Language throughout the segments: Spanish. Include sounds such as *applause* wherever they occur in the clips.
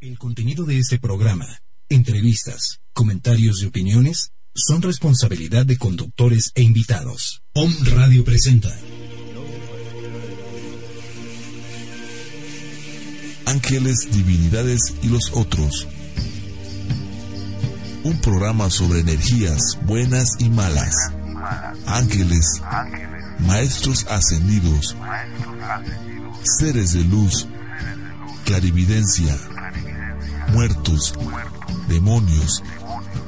El contenido de este programa, entrevistas, comentarios y opiniones son responsabilidad de conductores e invitados. Om Radio presenta. Ángeles, divinidades y los otros. Un programa sobre energías buenas y malas. Ángeles, maestros ascendidos, seres de luz, clarividencia, muertos, demonios,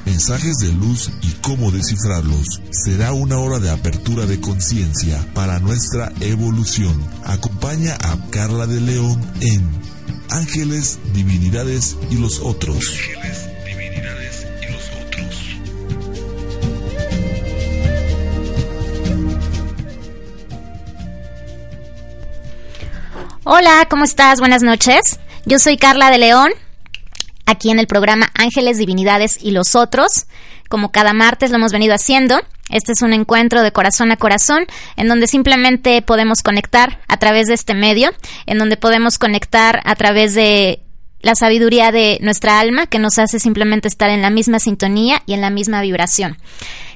mensajes de luz y cómo descifrarlos. Será una hora de apertura de conciencia para nuestra evolución. Acompaña a Carla de León en Ángeles, Divinidades y los otros. Ángeles, Divinidades y los otros. Hola, ¿cómo estás? Buenas noches. Yo soy Carla de León, aquí en el programa Ángeles, Divinidades y los otros. Como cada martes lo hemos venido haciendo, este es un encuentro de corazón a corazón en donde simplemente podemos conectar a través de este medio, en donde podemos conectar a través de la sabiduría de nuestra alma que nos hace simplemente estar en la misma sintonía y en la misma vibración.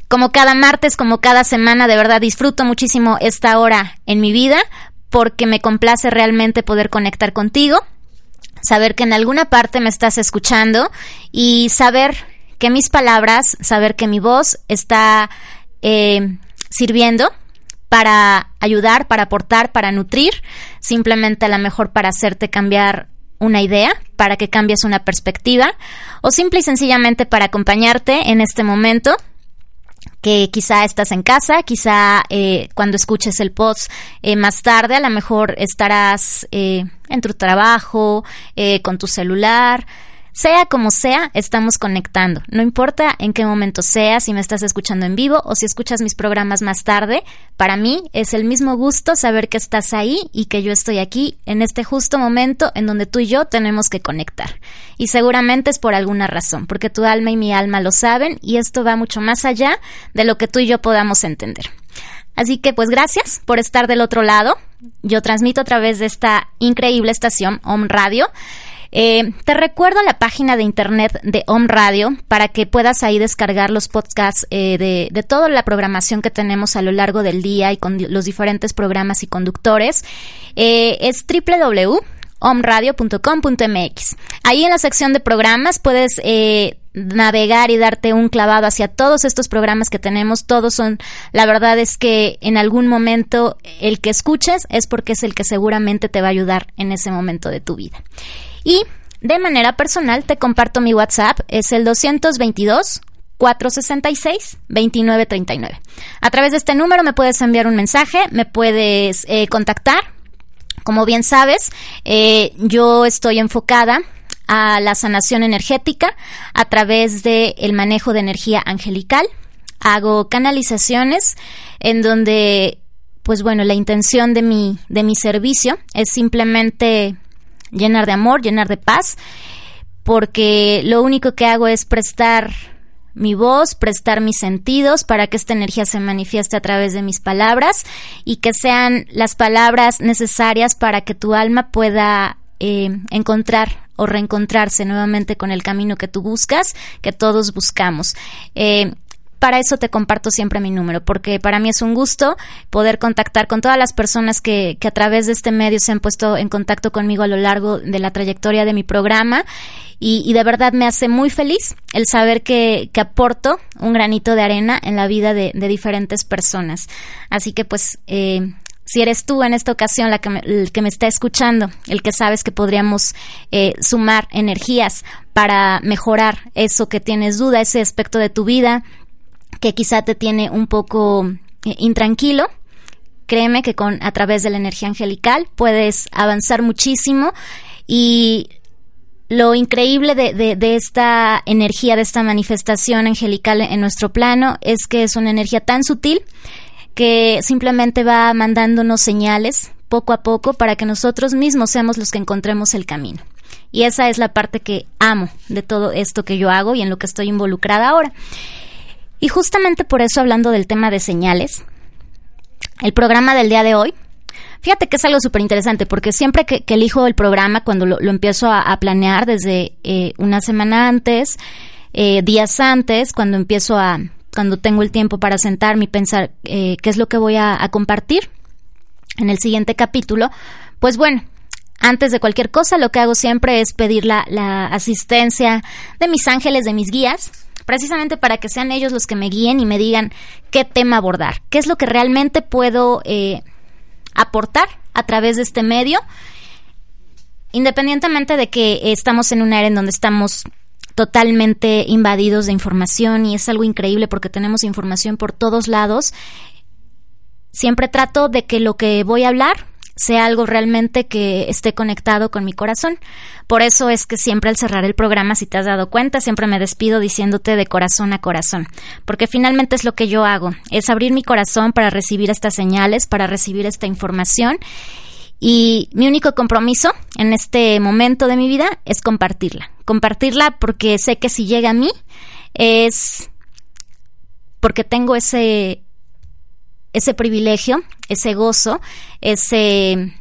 Como cada martes, como cada semana, de verdad disfruto muchísimo esta hora en mi vida porque me complace realmente poder conectar contigo, saber que en alguna parte me estás escuchando y saber que mis palabras, saber que mi voz está eh, sirviendo para ayudar, para aportar, para nutrir, simplemente a lo mejor para hacerte cambiar una idea, para que cambies una perspectiva o simple y sencillamente para acompañarte en este momento que quizá estás en casa, quizá eh, cuando escuches el post eh, más tarde, a lo mejor estarás eh, en tu trabajo, eh, con tu celular. Sea como sea, estamos conectando. No importa en qué momento sea, si me estás escuchando en vivo o si escuchas mis programas más tarde, para mí es el mismo gusto saber que estás ahí y que yo estoy aquí en este justo momento en donde tú y yo tenemos que conectar. Y seguramente es por alguna razón, porque tu alma y mi alma lo saben y esto va mucho más allá de lo que tú y yo podamos entender. Así que pues gracias por estar del otro lado. Yo transmito a través de esta increíble estación, Om Radio. Eh, te recuerdo la página de internet de Om Radio para que puedas ahí descargar los podcasts eh, de, toda la programación que tenemos a lo largo del día y con los diferentes programas y conductores. Eh, es www.omradio.com.mx. Ahí en la sección de programas puedes navegar y darte un clavado hacia todos estos programas que tenemos. Todos son, la verdad es que en algún momento el que escuches es porque es el que seguramente te va a ayudar en ese momento de tu vida. Y de manera personal te comparto mi WhatsApp, es el 222 466 2939. A través de este número me puedes enviar un mensaje, me puedes eh, contactar. Como bien sabes, eh, yo estoy enfocada a la sanación energética a través del el manejo de energía angelical. Hago canalizaciones en donde, pues bueno, la intención de mi, de mi servicio es simplemente llenar de amor, llenar de paz, porque lo único que hago es prestar mi voz, prestar mis sentidos para que esta energía se manifieste a través de mis palabras y que sean las palabras necesarias para que tu alma pueda eh, encontrar o reencontrarse nuevamente con el camino que tú buscas, que todos buscamos. Eh, para eso te comparto siempre mi número, porque para mí es un gusto poder contactar con todas las personas que, que, a través de este medio se han puesto en contacto conmigo a lo largo de la trayectoria de mi programa. Y, de verdad me hace muy feliz el saber que, que, aporto un granito de arena en la vida de, de diferentes personas. Así que pues eh, si eres tú en esta ocasión la que me, el que me está escuchando, el que sabes que podríamos eh, sumar energías para mejorar eso que tienes duda, ese aspecto de tu vida que quizá te tiene un poco eh, intranquilo, créeme que con a través de la energía angelical puedes avanzar muchísimo y lo increíble de, de, de, esta energía, de esta manifestación angelical en nuestro plano es que es una energía tan sutil que simplemente va mandándonos señales poco a poco para que nosotros mismos seamos los que encontremos el camino. Y esa es la parte que amo de todo esto que yo hago y en lo que estoy involucrada ahora. Y justamente por eso, hablando del tema de señales, el programa del día de hoy Fíjate que es algo súper interesante porque siempre que, elijo el programa, cuando lo, empiezo a, planear desde eh, una semana antes, eh, días antes, cuando empiezo a, cuando tengo el tiempo para sentarme y pensar eh, qué es lo que voy a, compartir en el siguiente capítulo, pues bueno, antes de cualquier cosa, lo que hago siempre es pedir la, la, asistencia de mis ángeles, de mis guías, precisamente para que sean ellos los que me guíen y me digan qué tema abordar, qué es lo que realmente puedo eh, aportar a través de este medio, independientemente de que estamos en una era en donde estamos totalmente invadidos de información y es algo increíble porque tenemos información por todos lados. Siempre trato de que lo que voy a hablar sea algo realmente que esté conectado con mi corazón. Por eso es que siempre al cerrar el programa, si te has dado cuenta, siempre me despido diciéndote de corazón a corazón, porque finalmente es lo que yo hago, es abrir mi corazón para recibir estas señales, para recibir esta información. Y mi único compromiso en este momento de mi vida es compartirla. Compartirla porque sé que si llega a mí es porque tengo ese ese privilegio, ese gozo, ese,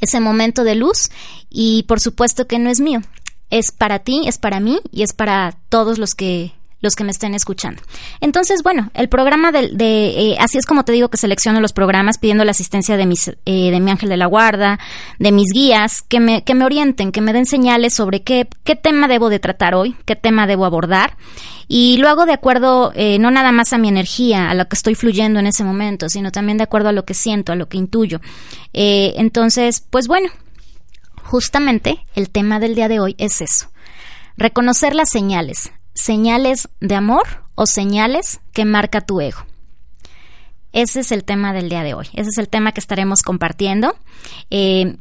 ese momento de luz. Y por supuesto que no es mío, es para ti, es para mí y es para todos los que los que me estén escuchando. Entonces, bueno, el programa de, eh, así es como te digo que selecciono los programas pidiendo la asistencia de mis eh, de mi ángel de la guarda, de mis guías, que me, que me orienten, que me den señales sobre qué, qué tema debo de tratar hoy, qué tema debo abordar. Y lo hago de acuerdo eh, no nada más a mi energía, a lo que estoy fluyendo en ese momento, sino también de acuerdo a lo que siento, a lo que intuyo. entonces, pues bueno, justamente el tema del día de hoy es eso. Reconocer las señales, señales de amor o señales que marca tu ego. Ese es el tema del día de hoy. Ese es el tema que estaremos compartiendo. Eh,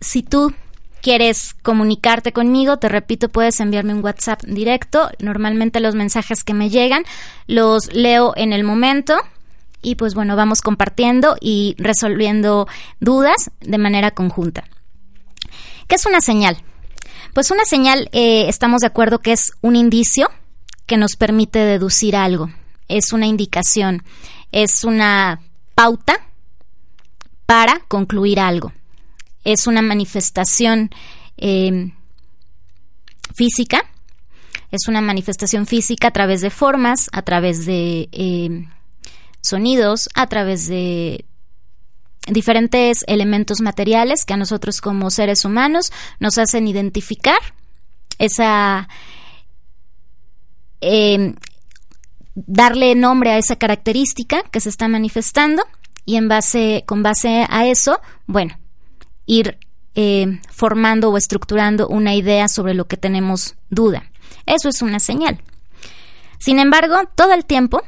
si tú quieres comunicarte conmigo, te repito, puedes enviarme un WhatsApp directo. Normalmente los mensajes que me llegan los leo en el momento y pues bueno, vamos compartiendo y resolviendo dudas de manera conjunta. ¿Qué es una señal? Pues una señal, eh, estamos de acuerdo que es un indicio que nos permite deducir algo, es una indicación, es una pauta para concluir algo, es una manifestación em, física, es una manifestación física a través de formas, a través de em, sonidos, a través de diferentes elementos materiales que a nosotros como seres humanos nos hacen identificar esa em, darle nombre a esa característica que se está manifestando y en base con base a eso bueno ir em, formando o estructurando una idea sobre lo que tenemos duda. Eso es una señal. Sin embargo todo el tiempo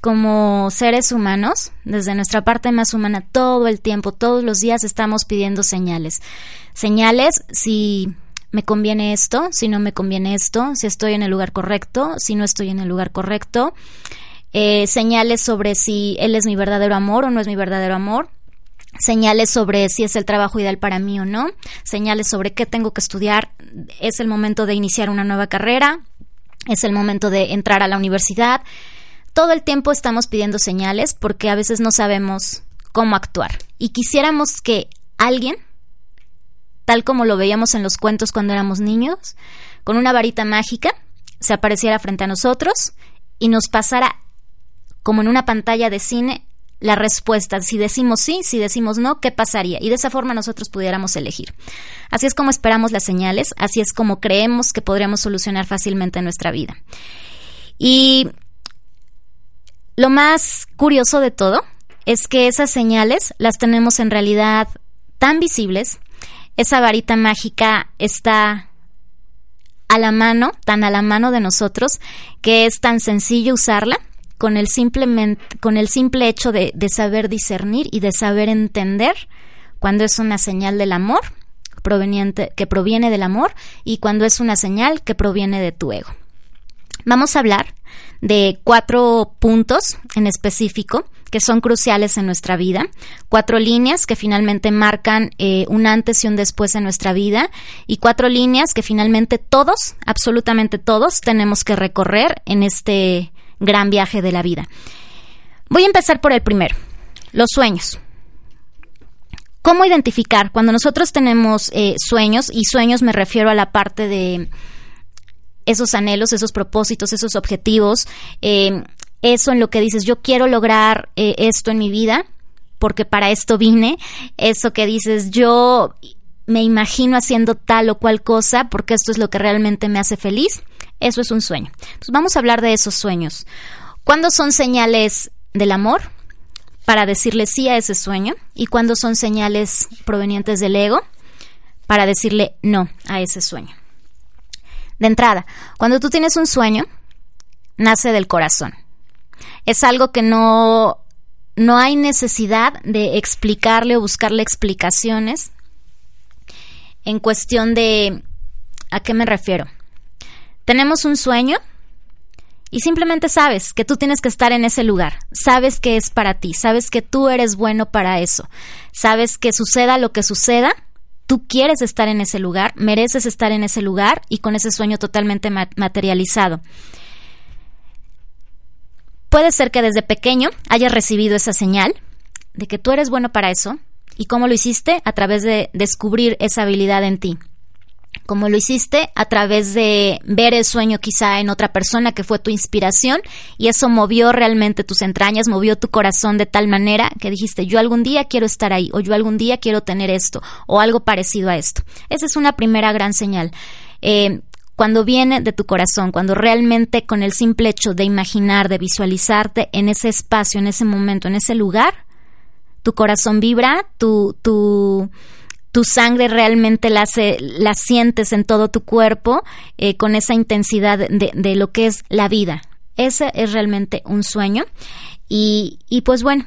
como seres humanos, desde nuestra parte más humana, todo el tiempo, todos los días estamos pidiendo señales. Señales si me conviene esto, si no me conviene esto, si estoy en el lugar correcto, si no estoy en el lugar correcto. Eh, señales sobre si él es mi verdadero amor o no es mi verdadero amor. Señales sobre si es el trabajo ideal para mí o no. Señales sobre qué tengo que estudiar. Es el momento de iniciar una nueva carrera. Es el momento de entrar a la universidad todo el tiempo estamos pidiendo señales porque a veces no sabemos cómo actuar. Y quisiéramos que alguien, tal como lo veíamos en los cuentos cuando éramos niños, con una varita mágica, se apareciera frente a nosotros y nos pasara, como en una pantalla de cine, la respuesta. Si decimos sí, si decimos no, ¿qué pasaría? Y de esa forma nosotros pudiéramos elegir. Así es como esperamos las señales, así es como creemos que podríamos solucionar fácilmente nuestra vida. Y lo más curioso de todo es que esas señales las tenemos en realidad tan visibles, esa varita mágica está a la mano, tan a la mano de nosotros, que es tan sencillo usarla con el, con el simple hecho de, de saber discernir y de saber entender cuando es una señal del amor proveniente, que proviene del amor y cuando es una señal que proviene de tu ego. Vamos a hablar de cuatro puntos en específico que son cruciales en nuestra vida, cuatro líneas que finalmente marcan eh, un antes y un después en nuestra vida y cuatro líneas que finalmente todos, absolutamente todos, tenemos que recorrer en este gran viaje de la vida. Voy a empezar por el primero, los sueños. ¿Cómo identificar? Cuando nosotros tenemos eh, sueños, y sueños me refiero a la parte de esos anhelos, esos propósitos, esos objetivos, eh, eso en lo que dices, yo quiero lograr eh, esto en mi vida, porque para esto vine, eso que dices, yo me imagino haciendo tal o cual cosa, porque esto es lo que realmente me hace feliz, eso es un sueño. Entonces vamos a hablar de esos sueños. ¿Cuándo son señales del amor? Para decirle sí a ese sueño. ¿Y cuándo son señales provenientes del ego? Para decirle no a ese sueño. De entrada, cuando tú tienes un sueño, nace del corazón. Es algo que no, no hay necesidad de explicarle o buscarle explicaciones en cuestión de ¿a qué me refiero? Tenemos un sueño y simplemente sabes que tú tienes que estar en ese lugar, sabes que es para ti, sabes que tú eres bueno para eso, sabes que suceda lo que suceda, tú quieres estar en ese lugar, mereces estar en ese lugar y con ese sueño totalmente materializado. Puede ser que desde pequeño hayas recibido esa señal de que tú eres bueno para eso y cómo lo hiciste a través de descubrir esa habilidad en ti. Como lo hiciste a través de ver el sueño quizá en otra persona que fue tu inspiración y eso movió realmente tus entrañas, movió tu corazón de tal manera que dijiste yo algún día quiero estar ahí o yo algún día quiero tener esto o algo parecido a esto. Esa es una primera gran señal. Eh, cuando viene de tu corazón, cuando realmente con el simple hecho de imaginar, de visualizarte en ese espacio, en ese momento, en ese lugar, tu corazón vibra, tu, tu, tu sangre realmente la, la sientes en todo tu cuerpo eh, con esa intensidad de, lo que es la vida. Ese es realmente un sueño. Y, y pues bueno,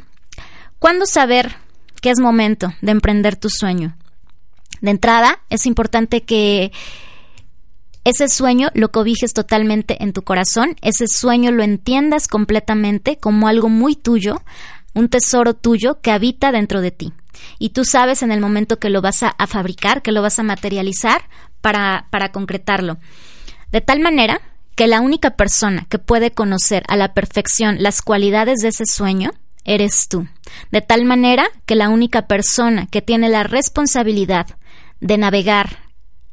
¿cuándo saber que es momento de emprender tu sueño? De entrada, es importante que ese sueño lo cobijes totalmente en tu corazón, ese sueño lo entiendas completamente como algo muy tuyo, un tesoro tuyo que habita dentro de ti. Y tú sabes en el momento que lo vas a, fabricar, que lo vas a materializar para, para concretarlo. De tal manera que la única persona que puede conocer a la perfección las cualidades de ese sueño eres tú. De tal manera que la única persona que tiene la responsabilidad de navegar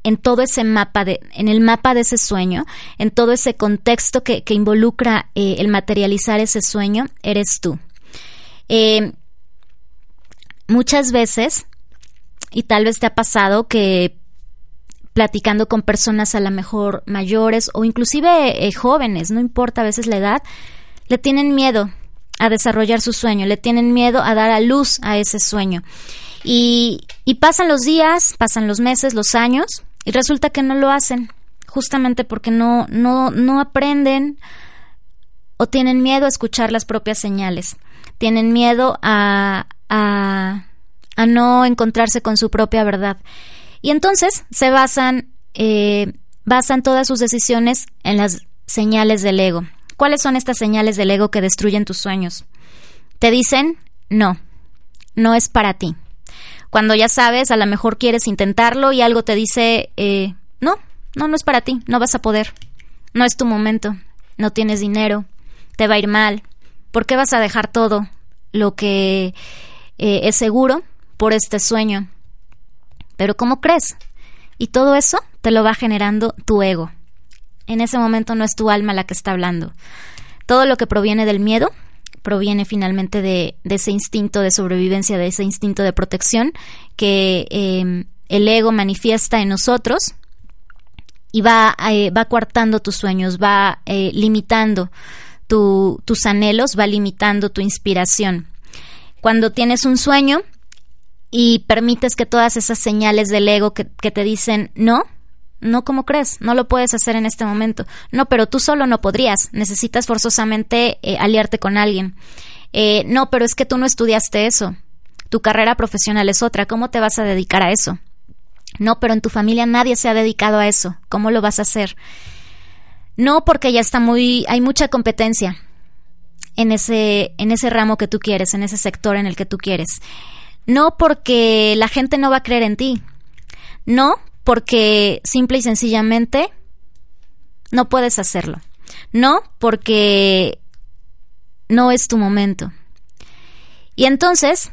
en todo ese mapa de, en el mapa de ese sueño, en todo ese contexto que, involucra eh, el materializar ese sueño, eres tú. Eh, muchas veces, y tal vez te ha pasado que platicando con personas a lo mejor mayores o inclusive eh, jóvenes, no importa a veces la edad, le tienen miedo a desarrollar su sueño, le tienen miedo a dar a luz a ese sueño. Y, y pasan los días, pasan los meses, los años, y resulta que no lo hacen, justamente porque no, no, no aprenden o tienen miedo a escuchar las propias señales, tienen miedo a, a, no encontrarse con su propia verdad. Y entonces se basan, eh, basan todas sus decisiones en las señales del ego. ¿Cuáles son estas señales del ego que destruyen tus sueños? Te dicen, no, no es para ti cuando ya sabes, a lo mejor quieres intentarlo y algo te dice, eh, no, no, no es para ti, no vas a poder, no es tu momento, no tienes dinero, te va a ir mal, ¿por qué vas a dejar todo lo que eh, es seguro por este sueño? Pero ¿cómo crees? Y todo eso te lo va generando tu ego. En ese momento no es tu alma la que está hablando. Todo lo que proviene del miedo proviene finalmente de, ese instinto de sobrevivencia, de ese instinto de protección que em, el ego manifiesta en nosotros y va, eh, va coartando tus sueños, va eh, limitando tus anhelos, va limitando tu inspiración. Cuando tienes un sueño y permites que todas esas señales del ego que, te dicen no, no, ¿cómo crees? No lo puedes hacer en este momento. No, pero tú solo no podrías. Necesitas forzosamente eh, aliarte con alguien. Eh, no, pero es que tú no estudiaste eso. Tu carrera profesional es otra. ¿Cómo te vas a dedicar a eso? No, pero en tu familia nadie se ha dedicado a eso. ¿Cómo lo vas a hacer? No, porque ya está muy, hay mucha competencia en ese, en ese ramo que tú quieres, en ese sector en el que tú quieres. No, porque la gente no va a creer en ti. No, porque simple y sencillamente no puedes hacerlo. No porque no es tu momento. Y entonces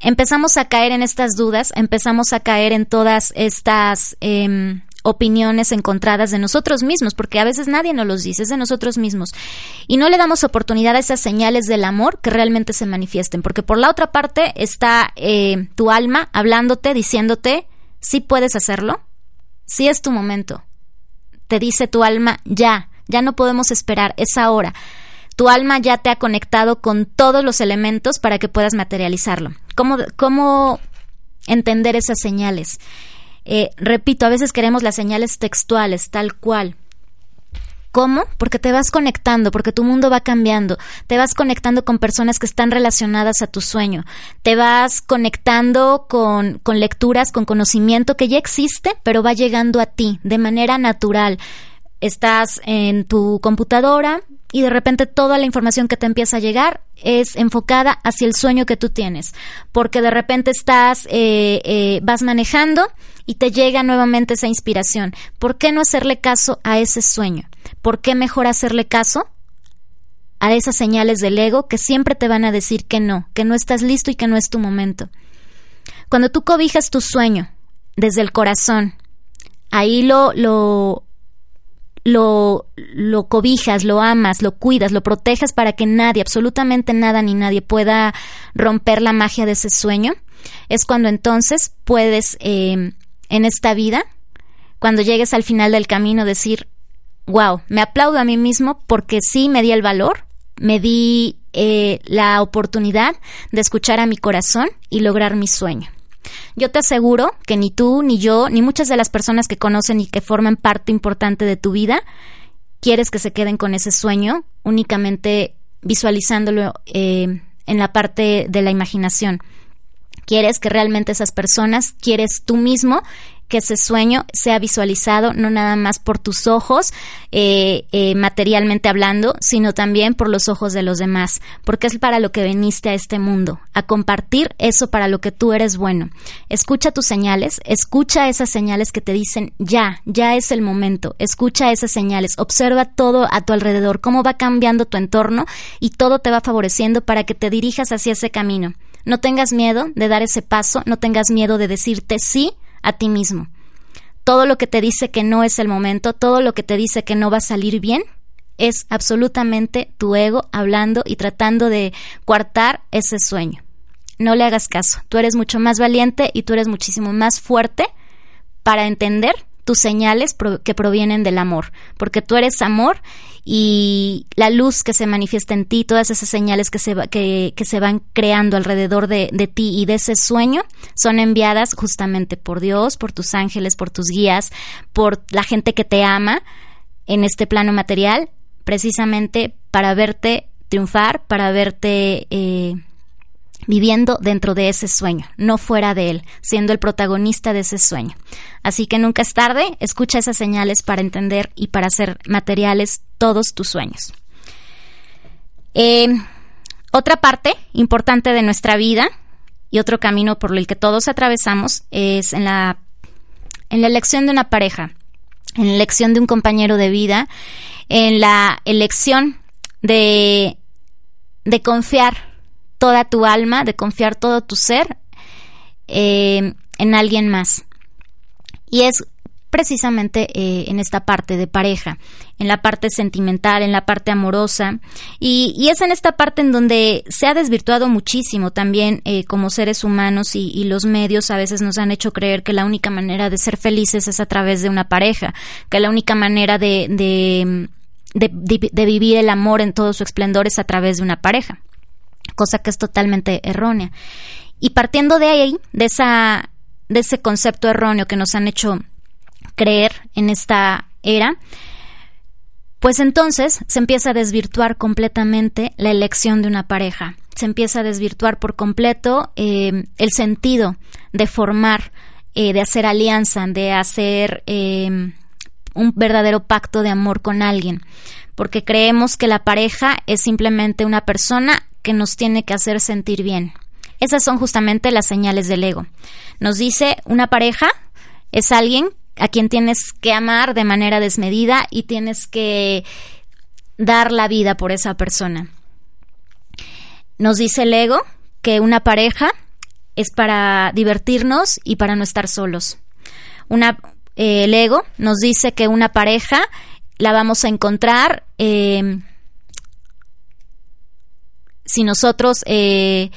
empezamos a caer en estas dudas, empezamos a caer en todas estas em, opiniones encontradas de nosotros mismos, porque a veces nadie nos los dice, es de nosotros mismos. Y no le damos oportunidad a esas señales del amor que realmente se manifiesten, porque por la otra parte está eh, tu alma hablándote, diciéndote, sí puedes hacerlo, sí es tu momento. Te dice tu alma, ya, ya no podemos esperar, es ahora. Tu alma ya te ha conectado con todos los elementos para que puedas materializarlo. ¿Cómo, cómo entender esas señales? Eh, repito, a veces queremos las señales textuales, tal cual. ¿Cómo? Porque te vas conectando, porque tu mundo va cambiando, te vas conectando con personas que están relacionadas a tu sueño, te vas conectando con, con lecturas, con conocimiento que ya existe, pero va llegando a ti de manera natural. Estás en tu computadora, y de repente toda la información que te empieza a llegar es enfocada hacia el sueño que tú tienes, porque de repente estás, eh, eh, vas manejando y te llega nuevamente esa inspiración. ¿Por qué no hacerle caso a ese sueño? ¿Por qué mejor hacerle caso a esas señales del ego que siempre te van a decir que no, que no estás listo y que no es tu momento? Cuando tú cobijas tu sueño desde el corazón, ahí lo, lo, lo, lo cobijas, lo amas, lo cuidas, lo proteges para que nadie, absolutamente nada ni nadie pueda romper la magia de ese sueño, es cuando entonces puedes eh, en esta vida, cuando llegues al final del camino, decir, wow, me aplaudo a mí mismo porque sí me di el valor, me di eh, la oportunidad de escuchar a mi corazón y lograr mi sueño. Yo te aseguro que ni tú, ni yo, ni muchas de las personas que conocen y que forman parte importante de tu vida, quieres que se queden con ese sueño únicamente visualizándolo eh, en la parte de la imaginación. Quieres que realmente esas personas, quieres tú mismo que ese sueño sea visualizado no nada más por tus ojos, eh, eh, materialmente hablando, sino también por los ojos de los demás, porque es para lo que viniste a este mundo, a compartir eso para lo que tú eres bueno. Escucha tus señales, escucha esas señales que te dicen ya, ya es el momento, escucha esas señales, observa todo a tu alrededor, cómo va cambiando tu entorno y todo te va favoreciendo para que te dirijas hacia ese camino. No tengas miedo de dar ese paso, no tengas miedo de decirte sí a ti mismo. Todo lo que te dice que no es el momento, todo lo que te dice que no va a salir bien, es absolutamente tu ego hablando y tratando de coartar ese sueño. No le hagas caso. Tú eres mucho más valiente y tú eres muchísimo más fuerte para entender tus señales que provienen del amor, porque tú eres amor y la luz que se manifiesta en ti, todas esas señales que se, que, que se van creando alrededor de, de, ti y de ese sueño son enviadas justamente por Dios, por tus ángeles, por tus guías, por la gente que te ama en este plano material, precisamente para verte triunfar, para verte eh, viviendo dentro de ese sueño, no fuera de él, siendo el protagonista de ese sueño. Así que nunca es tarde, escucha esas señales para entender y para hacer materiales todos tus sueños. Eh, otra parte importante de nuestra vida y otro camino por el que todos atravesamos es en la, en la elección de una pareja, en la elección de un compañero de vida, en la elección de, de confiar toda tu alma, de confiar todo tu ser eh, en alguien más. Y es precisamente eh, en esta parte de pareja, en la parte sentimental, en la parte amorosa, y, es en esta parte en donde se ha desvirtuado muchísimo también eh, como seres humanos y, los medios a veces nos han hecho creer que la única manera de ser felices es a través de una pareja, que la única manera de, de vivir el amor en todo su esplendor es a través de una pareja cosa que es totalmente errónea. Y partiendo de ahí, de, esa, de ese concepto erróneo que nos han hecho creer en esta era, pues entonces se empieza a desvirtuar completamente la elección de una pareja. Se empieza a desvirtuar por completo eh, el sentido de formar, eh, de hacer alianza, de hacer eh, un verdadero pacto de amor con alguien. Porque creemos que la pareja es simplemente una persona que nos tiene que hacer sentir bien. Esas son justamente las señales del ego. Nos dice una pareja es alguien a quien tienes que amar de manera desmedida y tienes que dar la vida por esa persona. Nos dice el ego que una pareja es para divertirnos y para no estar solos. Una, eh, el ego nos dice que una pareja la vamos a encontrar eh, si nosotros eh,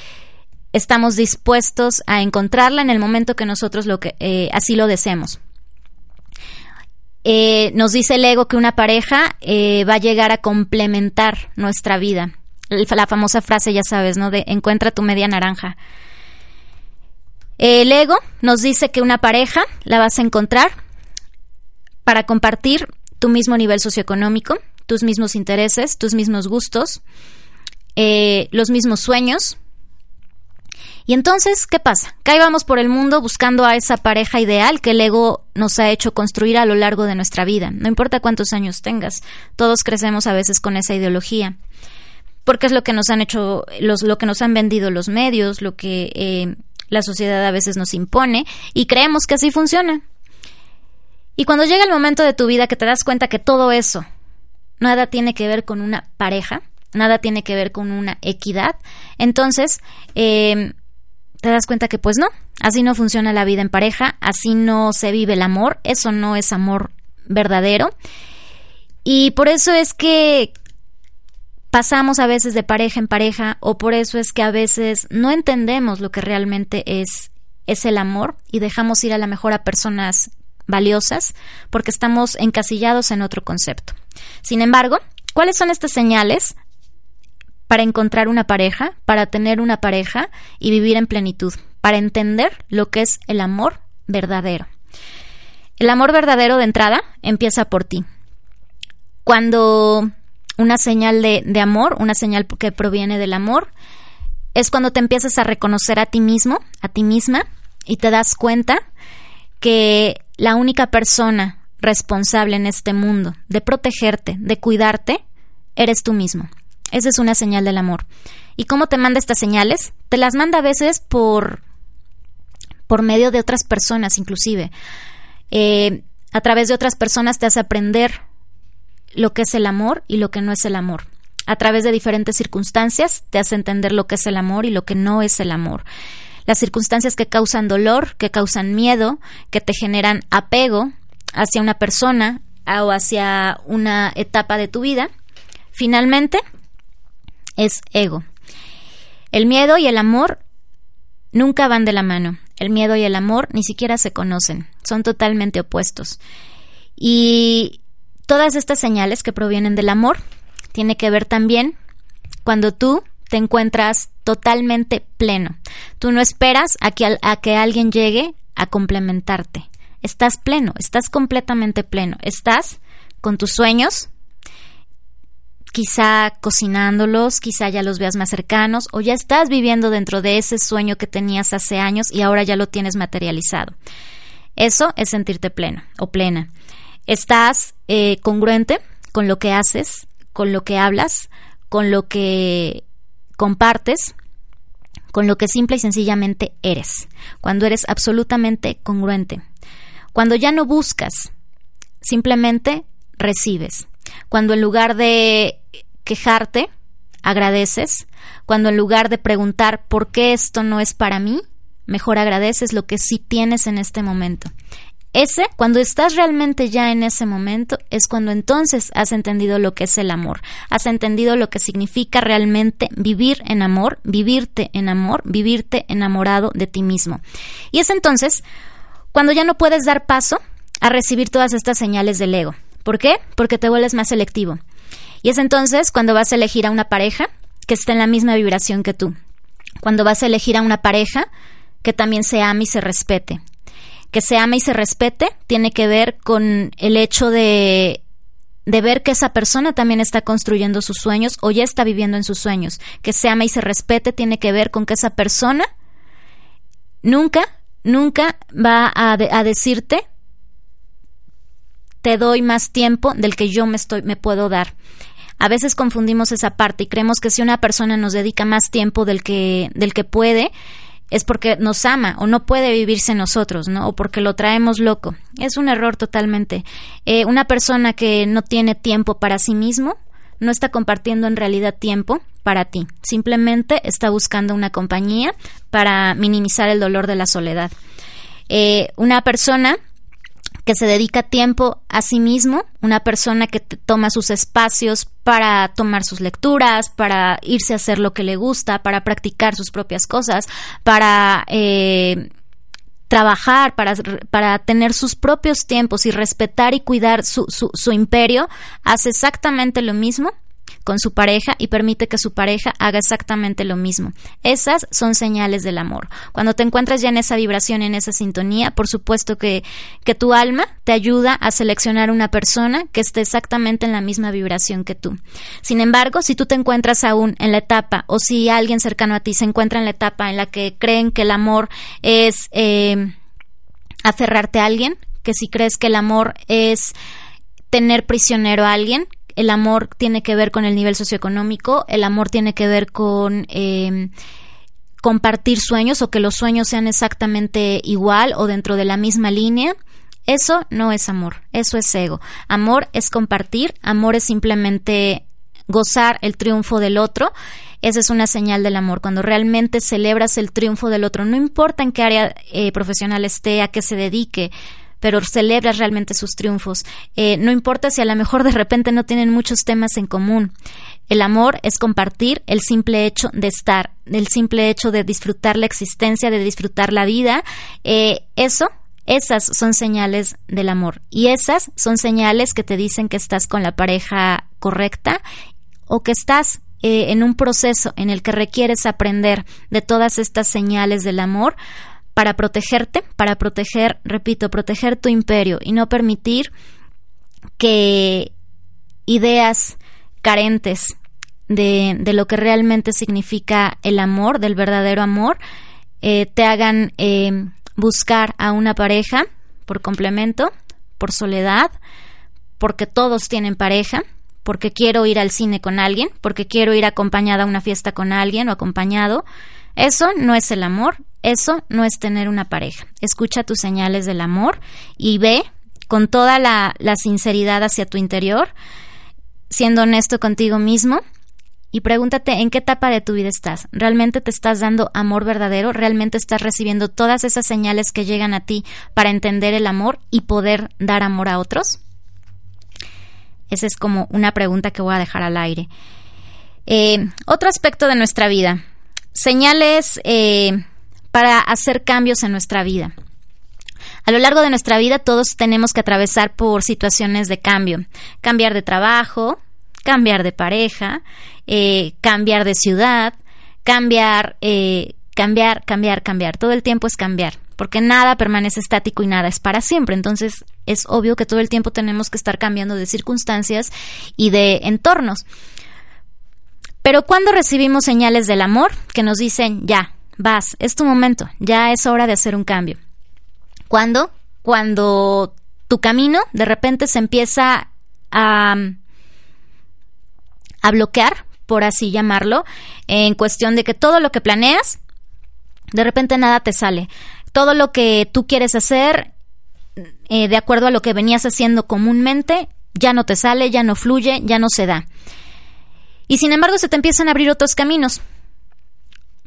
estamos dispuestos a encontrarla en el momento que nosotros lo que así lo deseemos. nos dice el ego que una pareja va a llegar a complementar nuestra vida. La famosa frase, ya sabes, ¿no? De encuentra tu media naranja. El ego nos dice que una pareja la vas a encontrar para compartir tu mismo nivel socioeconómico, tus mismos intereses, tus mismos gustos, eh, los mismos sueños. Y entonces, ¿qué pasa? Que por el mundo buscando a esa pareja ideal que el ego nos ha hecho construir a lo largo de nuestra vida. No importa cuántos años tengas, todos crecemos a veces con esa ideología. Porque es lo que nos han hecho, los, lo que nos han vendido los medios, lo que eh, la sociedad a veces nos impone y creemos que así funciona. Y cuando llega el momento de tu vida que te das cuenta que todo eso nada tiene que ver con una pareja, nada tiene que ver con una equidad, entonces em, te das cuenta que pues no, así no funciona la vida en pareja, así no se vive el amor, eso no es amor verdadero. Y por eso es que pasamos a veces de pareja en pareja o por eso es que a veces no entendemos lo que realmente es, es el amor y dejamos ir a la mejor a personas valiosas porque estamos encasillados en otro concepto. Sin embargo, ¿cuáles son estas señales para encontrar una pareja, para tener una pareja y vivir en plenitud, para entender lo que es el amor verdadero? El amor verdadero de entrada empieza por ti. Cuando una señal de, amor, una señal que proviene del amor, es cuando te empiezas a reconocer a ti mismo, a ti misma, y te das cuenta que la única persona responsable en este mundo de protegerte, de cuidarte, eres tú mismo. Esa es una señal del amor. ¿Y cómo te manda estas señales? Te las manda a veces por, por medio de otras personas, inclusive. Eh, a través de otras personas te hace aprender lo que es el amor y lo que no es el amor. A través de diferentes circunstancias te hace entender lo que es el amor y lo que no es el amor. Las circunstancias que causan dolor, que causan miedo, que te generan apego hacia una persona o hacia una etapa de tu vida, finalmente es ego. El miedo y el amor nunca van de la mano. El miedo y el amor ni siquiera se conocen, son totalmente opuestos. Y Todas estas señales que provienen del amor tiene que ver también cuando tú te encuentras totalmente pleno. Tú no esperas a que, a que alguien llegue a complementarte. Estás pleno, estás completamente pleno. Estás con tus sueños, quizá cocinándolos, quizá ya los veas más cercanos o ya estás viviendo dentro de ese sueño que tenías hace años y ahora ya lo tienes materializado. Eso es sentirte pleno o plena. Estás eh, congruente con lo que haces, con lo que hablas, con lo que compartes, con lo que simple y sencillamente eres, cuando eres absolutamente congruente, cuando ya no buscas, simplemente recibes, cuando en lugar de quejarte, agradeces, cuando en lugar de preguntar por qué esto no es para mí, mejor agradeces lo que sí tienes en este momento. Ese, cuando estás realmente ya en ese momento, es cuando entonces has entendido lo que es el amor, has entendido lo que significa realmente vivir en amor, vivirte en amor, vivirte enamorado de ti mismo. Y es entonces cuando ya no puedes dar paso a recibir todas estas señales del ego. ¿Por qué? Porque te vuelves más selectivo. Y es entonces cuando vas a elegir a una pareja que esté en la misma vibración que tú. Cuando vas a elegir a una pareja que también se ame y se respete, que se ame y se respete tiene que ver con el hecho de, de ver que esa persona también está construyendo sus sueños o ya está viviendo en sus sueños. Que se ame y se respete tiene que ver con que esa persona nunca, nunca va a, a decirte te doy más tiempo del que yo me estoy me puedo dar. A veces confundimos esa parte y creemos que si una persona nos dedica más tiempo del que del que puede, es porque nos ama o no puede vivirse nosotros, ¿no? O porque lo traemos loco. Es un error totalmente. Eh, una persona que no tiene tiempo para sí mismo no está compartiendo en realidad tiempo para ti, simplemente está buscando una compañía para minimizar el dolor de la soledad. Eh, una persona que se dedica tiempo a sí mismo, una persona que toma sus espacios para tomar sus lecturas, para irse a hacer lo que le gusta, para practicar sus propias cosas, para eh, trabajar, para, para, tener sus propios tiempos y respetar y cuidar su, su, su imperio, hace exactamente lo mismo con su pareja y permite que su pareja haga exactamente lo mismo. Esas son señales del amor. Cuando te encuentras ya en esa vibración, en esa sintonía, por supuesto que, que tu alma te ayuda a seleccionar una persona que esté exactamente en la misma vibración que tú. Sin embargo, si tú te encuentras aún en la etapa o si alguien cercano a ti se encuentra en la etapa en la que creen que el amor es eh, aferrarte a alguien, que si crees que el amor es tener prisionero a alguien, el amor tiene que ver con el nivel socioeconómico, el amor tiene que ver con em, compartir sueños o que los sueños sean exactamente igual o dentro de la misma línea. Eso no es amor, eso es ego. Amor es compartir, amor es simplemente gozar el triunfo del otro. Esa es una señal del amor, cuando realmente celebras el triunfo del otro, no importa en qué área eh, profesional esté, a qué se dedique, pero celebras realmente sus triunfos. Eh, no importa si a lo mejor de repente no tienen muchos temas en común. El amor es compartir el simple hecho de estar, el simple hecho de disfrutar la existencia, de disfrutar la vida. Eh, eso esas son señales del amor y esas son señales que te dicen que estás con la pareja correcta o que estás eh, en un proceso en el que requieres aprender de todas estas señales del amor para protegerte, para proteger, repito, proteger tu imperio y no permitir que ideas carentes de, de lo que realmente significa el amor, del verdadero amor, eh, te hagan eh, buscar a una pareja por complemento, por soledad, porque todos tienen pareja, porque quiero ir al cine con alguien, porque quiero ir acompañada a una fiesta con alguien o acompañado. Eso no es el amor, eso no es tener una pareja. Escucha tus señales del amor y ve con toda la, sinceridad hacia tu interior, siendo honesto contigo mismo y pregúntate en qué etapa de tu vida estás. ¿Realmente te estás dando amor verdadero? ¿Realmente estás recibiendo todas esas señales que llegan a ti para entender el amor y poder dar amor a otros? Esa es como una pregunta que voy a dejar al aire. Eh, otro aspecto de nuestra vida. Señales eh, para hacer cambios en nuestra vida. A lo largo de nuestra vida todos tenemos que atravesar por situaciones de cambio. Cambiar de trabajo, cambiar de pareja, eh, cambiar de ciudad, cambiar, eh, cambiar, cambiar, cambiar. Todo el tiempo es cambiar, porque nada permanece estático y nada es para siempre. Entonces es obvio que todo el tiempo tenemos que estar cambiando de circunstancias y de entornos. Pero cuando recibimos señales del amor que nos dicen, ya, vas, es tu momento, ya es hora de hacer un cambio. ¿Cuándo? Cuando tu camino de repente se empieza a, a bloquear, por así llamarlo, en cuestión de que todo lo que planeas, de repente nada te sale. Todo lo que tú quieres hacer, eh, de acuerdo a lo que venías haciendo comúnmente, ya no te sale, ya no fluye, ya no se da. Y sin embargo se te empiezan a abrir otros caminos.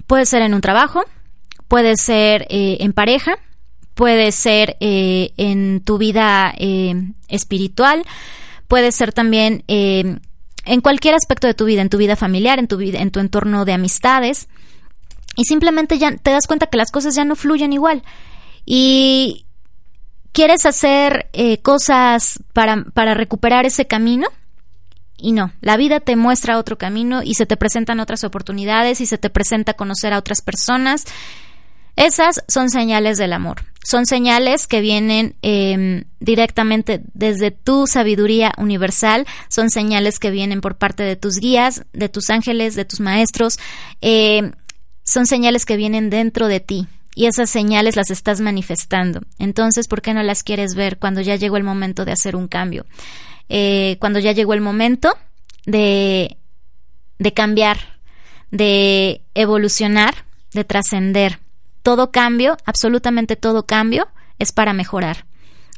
Puede ser en un trabajo, puede ser eh, en pareja, puede ser eh, en tu vida eh, espiritual, puede ser también en cualquier aspecto de tu vida, en tu vida familiar, en tu vida, en tu entorno de amistades. Y simplemente ya te das cuenta que las cosas ya no fluyen igual. Y quieres hacer cosas para, para recuperar ese camino, y no, la vida te muestra otro camino y se te presentan otras oportunidades y se te presenta conocer a otras personas. Esas son señales del amor. Son señales que vienen em, directamente desde tu sabiduría universal. Son señales que vienen por parte de tus guías, de tus ángeles, de tus maestros. Em, son señales que vienen dentro de ti. Y esas señales las estás manifestando. Entonces, ¿por qué no las quieres ver cuando ya llegó el momento de hacer un cambio? Eh, cuando ya llegó el momento de, de cambiar, de evolucionar, de trascender. Todo cambio, absolutamente todo cambio, es para mejorar.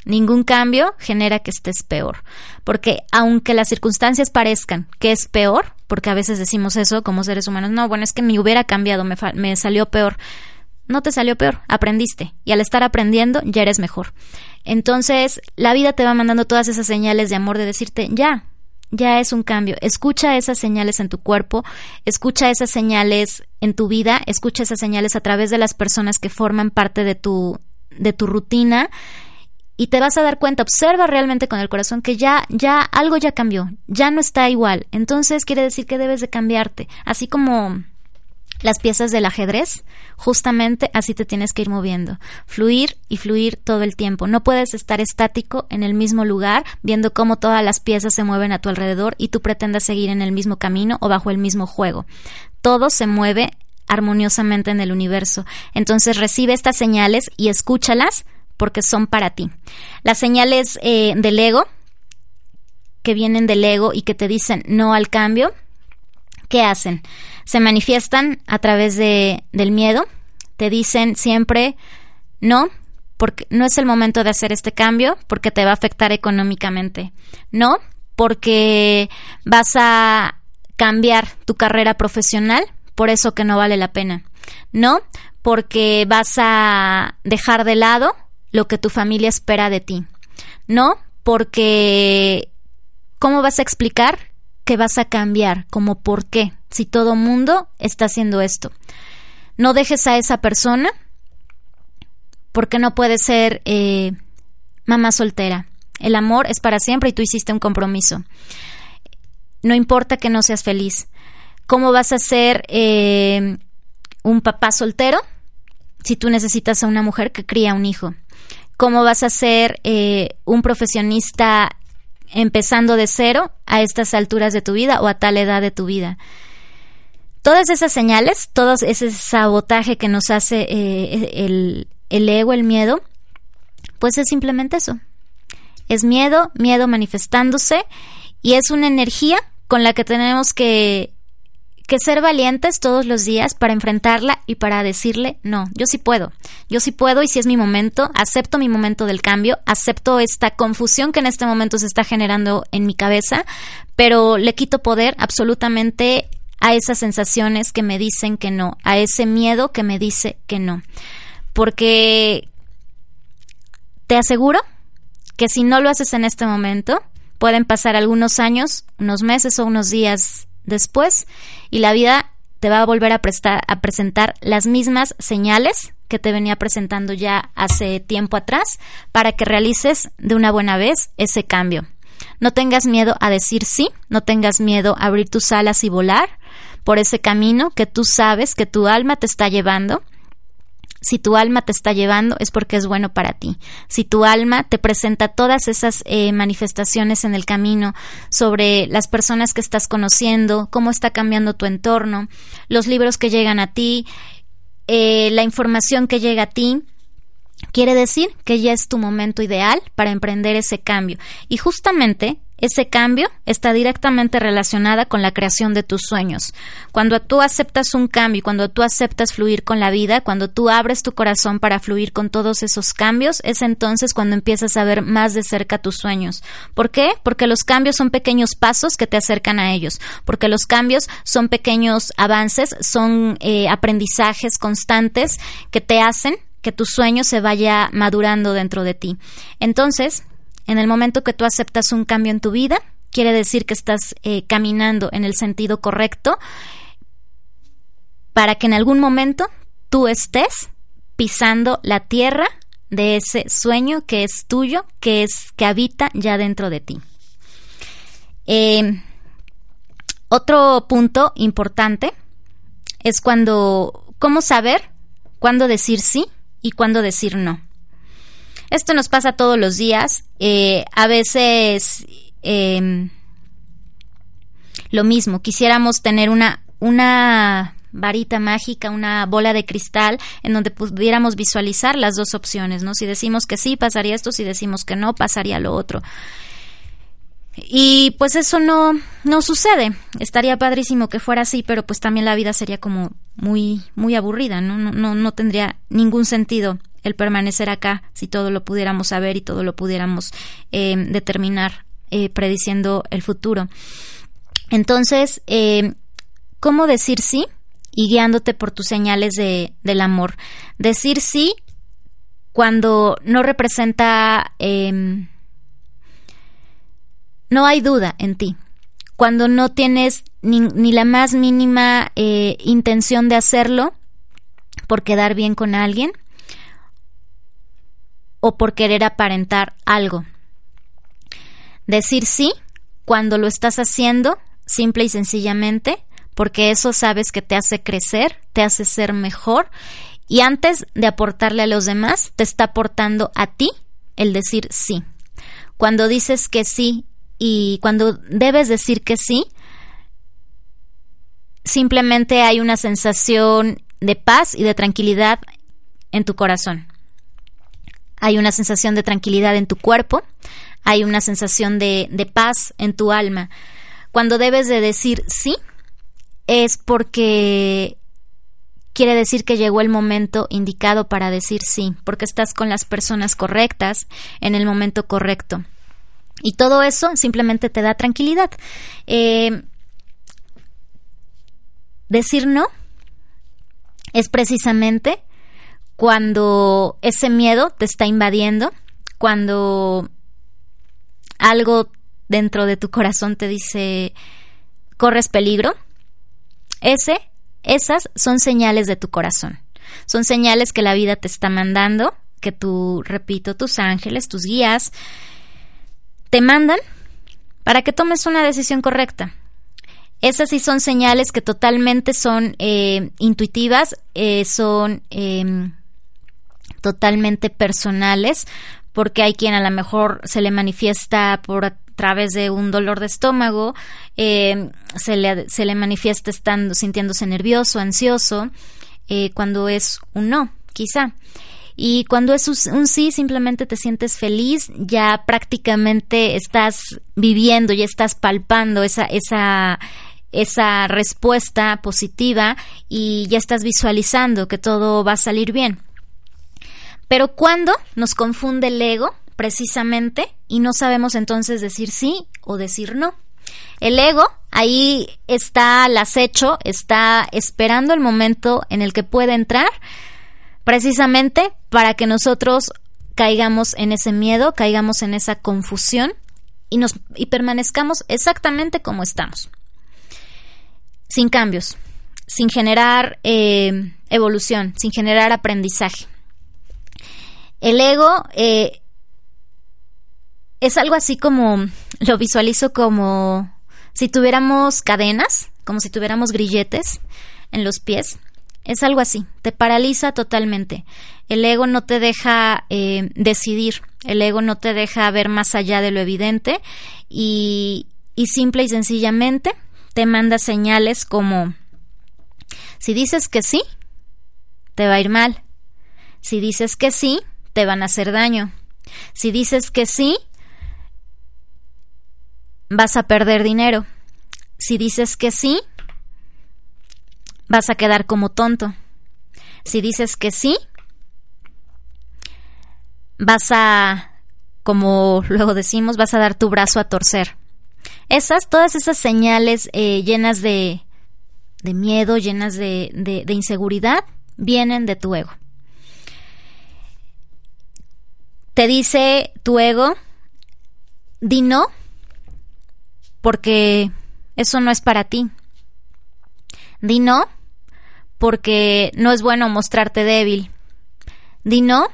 Ningún cambio genera que estés peor. Porque aunque las circunstancias parezcan que es peor, porque a veces decimos eso como seres humanos, no, bueno, es que me hubiera cambiado, me, me salió peor. No te salió peor, aprendiste. Y al estar aprendiendo, ya eres mejor. Entonces, la vida te va mandando todas esas señales de amor de decirte, ya, ya es un cambio. Escucha esas señales en tu cuerpo, escucha esas señales en tu vida, escucha esas señales a través de las personas que forman parte de tu, de tu rutina y te vas a dar cuenta, observa realmente con el corazón que ya, ya algo ya cambió, ya no está igual. Entonces quiere decir que debes de cambiarte. Así como las piezas del ajedrez, justamente así te tienes que ir moviendo, fluir y fluir todo el tiempo. No puedes estar estático en el mismo lugar, viendo cómo todas las piezas se mueven a tu alrededor y tú pretendas seguir en el mismo camino o bajo el mismo juego. Todo se mueve armoniosamente en el universo. Entonces recibe estas señales y escúchalas porque son para ti. Las señales eh, del ego, que vienen del ego y que te dicen no al cambio, ¿qué hacen? Se manifiestan a través de, del miedo, te dicen siempre no, porque no es el momento de hacer este cambio, porque te va a afectar económicamente. No, porque vas a cambiar tu carrera profesional, por eso que no vale la pena. No, porque vas a dejar de lado lo que tu familia espera de ti. No, porque ¿cómo vas a explicar que vas a cambiar? ¿Como por qué? Si todo mundo está haciendo esto. No dejes a esa persona porque no puede ser eh, mamá soltera. El amor es para siempre y tú hiciste un compromiso. No importa que no seas feliz. ¿Cómo vas a ser eh, un papá soltero si tú necesitas a una mujer que cría un hijo? cómo vas a ser eh, un profesionista empezando de cero a estas alturas de tu vida o a tal edad de tu vida. Todas esas señales, todo ese sabotaje que nos hace eh, el, el ego, el miedo, pues es simplemente eso. Es miedo, miedo manifestándose y es una energía con la que tenemos que que ser valientes todos los días para enfrentarla y para decirle, no, yo sí puedo, yo sí puedo y si es mi momento, acepto mi momento del cambio, acepto esta confusión que en este momento se está generando en mi cabeza, pero le quito poder absolutamente a esas sensaciones que me dicen que no, a ese miedo que me dice que no. Porque te aseguro que si no lo haces en este momento, pueden pasar algunos años, unos meses o unos días después y la vida te va a volver a, prestar, a presentar las mismas señales que te venía presentando ya hace tiempo atrás para que realices de una buena vez ese cambio. No tengas miedo a decir sí, no tengas miedo a abrir tus alas y volar por ese camino que tú sabes que tu alma te está llevando si tu alma te está llevando es porque es bueno para ti. Si tu alma te presenta todas esas eh, manifestaciones en el camino sobre las personas que estás conociendo, cómo está cambiando tu entorno, los libros que llegan a ti, eh, la información que llega a ti, quiere decir que ya es tu momento ideal para emprender ese cambio. Y justamente ese cambio está directamente relacionada con la creación de tus sueños. Cuando tú aceptas un cambio, cuando tú aceptas fluir con la vida, cuando tú abres tu corazón para fluir con todos esos cambios, es entonces cuando empiezas a ver más de cerca tus sueños. ¿Por qué? Porque los cambios son pequeños pasos que te acercan a ellos, porque los cambios son pequeños avances, son eh, aprendizajes constantes que te hacen que tu sueño se vaya madurando dentro de ti. Entonces, en el momento que tú aceptas un cambio en tu vida, quiere decir que estás eh, caminando en el sentido correcto para que en algún momento tú estés pisando la tierra de ese sueño que es tuyo, que es que habita ya dentro de ti. Eh, otro punto importante es cuando cómo saber cuándo decir sí y cuándo decir no. Esto nos pasa todos los días. Eh, a veces em, lo mismo, quisiéramos tener una, una varita mágica, una bola de cristal en donde pudiéramos visualizar las dos opciones, ¿no? Si decimos que sí, pasaría esto, si decimos que no, pasaría lo otro. Y pues eso no, no sucede. Estaría padrísimo que fuera así, pero pues también la vida sería como muy, muy aburrida, ¿no? No, no, no tendría ningún sentido el permanecer acá si todo lo pudiéramos saber y todo lo pudiéramos eh, determinar eh, prediciendo el futuro. Entonces, eh, ¿cómo decir sí? Y guiándote por tus señales de, del amor. Decir sí cuando no representa... Em, no hay duda en ti. Cuando no tienes ni, la más mínima eh, intención de hacerlo por quedar bien con alguien o por querer aparentar algo. Decir sí cuando lo estás haciendo simple y sencillamente porque eso sabes que te hace crecer, te hace ser mejor y antes de aportarle a los demás, te está aportando a ti el decir sí. Cuando dices que sí y cuando debes decir que sí, simplemente hay una sensación de paz y de tranquilidad en tu corazón. Hay una sensación de tranquilidad en tu cuerpo, hay una sensación de, paz en tu alma. Cuando debes de decir sí, es porque quiere decir que llegó el momento indicado para decir sí, porque estás con las personas correctas en el momento correcto. Y todo eso simplemente te da tranquilidad. Eh, decir no es precisamente cuando ese miedo te está invadiendo, cuando algo dentro de tu corazón te dice corres peligro. Ese, esas son señales de tu corazón. Son señales que la vida te está mandando, que tú, repito, tus ángeles, tus guías, te mandan para que tomes una decisión correcta. Esas sí son señales que totalmente son eh, intuitivas, eh, son em, totalmente personales, porque hay quien a lo mejor se le manifiesta por través de un dolor de estómago, em, se, le, se, le, manifiesta estando sintiéndose nervioso, ansioso, eh, cuando es un no, quizá. Y cuando es un sí, simplemente te sientes feliz, ya prácticamente estás viviendo, ya estás palpando esa, esa, esa respuesta positiva y ya estás visualizando que todo va a salir bien. Pero cuando nos confunde el ego, precisamente, y no sabemos entonces decir sí o decir no. El ego ahí está al acecho, está esperando el momento en el que puede entrar precisamente para que nosotros caigamos en ese miedo, caigamos en esa confusión y, nos, y permanezcamos exactamente como estamos, sin cambios, sin generar eh, evolución, sin generar aprendizaje. El ego eh, es algo así como, lo visualizo como si tuviéramos cadenas, como si tuviéramos grilletes en los pies es algo así, te paraliza totalmente. El ego no te deja eh, decidir, el ego no te deja ver más allá de lo evidente y, y simple y sencillamente te manda señales como, si dices que sí, te va a ir mal. Si dices que sí, te van a hacer daño. Si dices que sí, vas a perder dinero. Si dices que sí, vas a quedar como tonto. Si dices que sí, vas a, como luego decimos, vas a dar tu brazo a torcer. Esas, todas esas señales eh, llenas de, de, miedo, llenas de, de, inseguridad, vienen de tu ego. Te dice tu ego, di no, porque eso no es para ti. Di no, porque no es bueno mostrarte débil. Di no